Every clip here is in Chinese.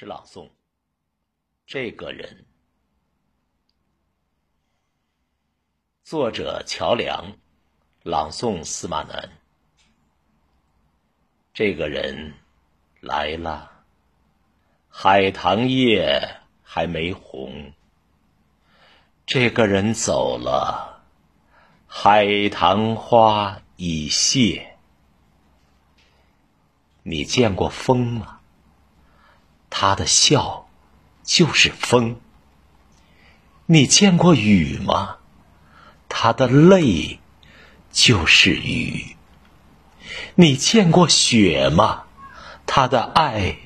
是朗诵。这个人，作者乔梁，朗诵司马南。这个人来了，海棠叶还没红；这个人走了，海棠花已谢。你见过风吗？他的笑就是风。你见过雨吗？他的泪就是雨。你见过雪吗？他的爱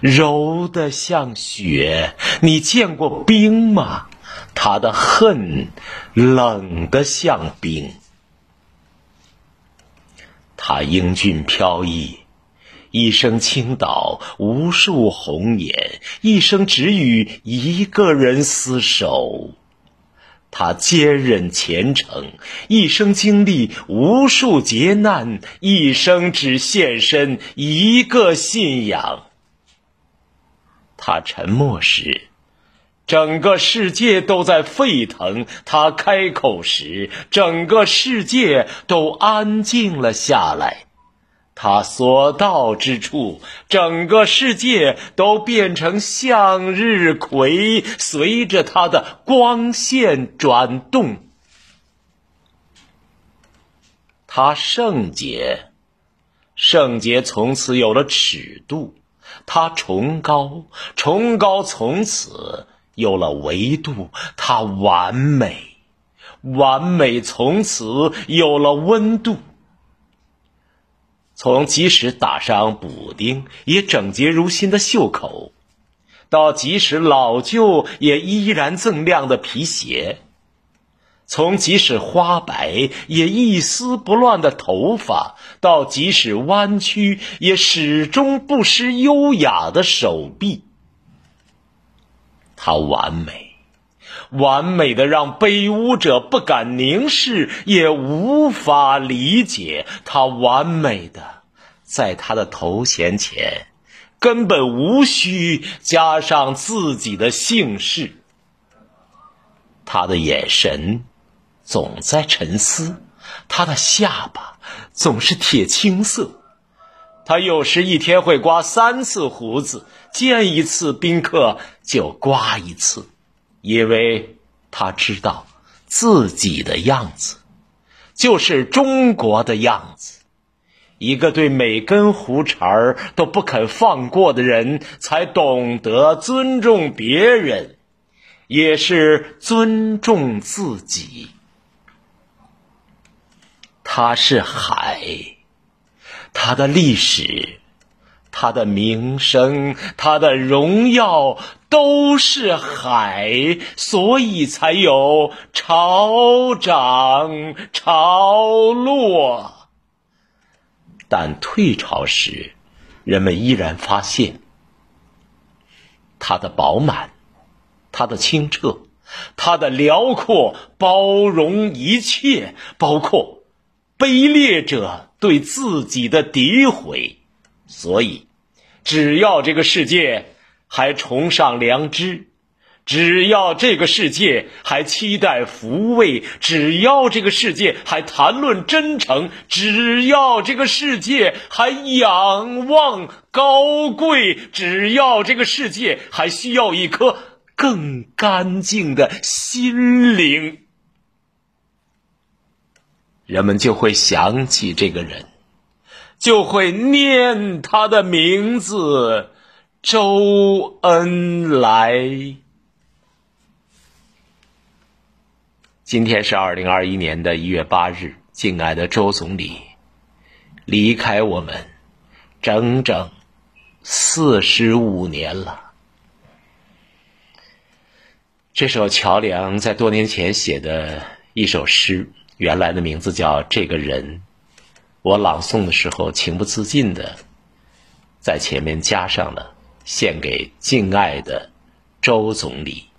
柔得像雪。你见过冰吗？他的恨冷得像冰。他英俊飘逸。一生倾倒无数红颜，一生只与一个人厮守。他坚韧虔诚，一生经历无数劫难，一生只献身一个信仰。他沉默时，整个世界都在沸腾；他开口时，整个世界都安静了下来。他所到之处，整个世界都变成向日葵，随着他的光线转动。他圣洁，圣洁从此有了尺度；他崇高，崇高从此有了维度；他完美，完美从此有了温度。从即使打上补丁也整洁如新的袖口，到即使老旧也依然锃亮的皮鞋；从即使花白也一丝不乱的头发，到即使弯曲也始终不失优雅的手臂。他完美，完美的让卑污者不敢凝视，也无法理解。他完美的。在他的头衔前，根本无需加上自己的姓氏。他的眼神总在沉思，他的下巴总是铁青色。他有时一天会刮三次胡子，见一次宾客就刮一次，因为他知道自己的样子就是中国的样子。一个对每根胡茬儿都不肯放过的人，才懂得尊重别人，也是尊重自己。他是海，他的历史，他的名声，他的荣耀，都是海，所以才有潮涨潮落。但退潮时，人们依然发现它的饱满，它的清澈，它的辽阔，包容一切，包括卑劣者对自己的诋毁。所以，只要这个世界还崇尚良知。只要这个世界还期待抚慰，只要这个世界还谈论真诚，只要这个世界还仰望高贵，只要这个世界还需要一颗更干净的心灵，人们就会想起这个人，就会念他的名字——周恩来。今天是二零二一年的一月八日，敬爱的周总理离开我们整整四十五年了。这首乔梁在多年前写的一首诗，原来的名字叫《这个人》，我朗诵的时候情不自禁的在前面加上了献给敬爱的周总理。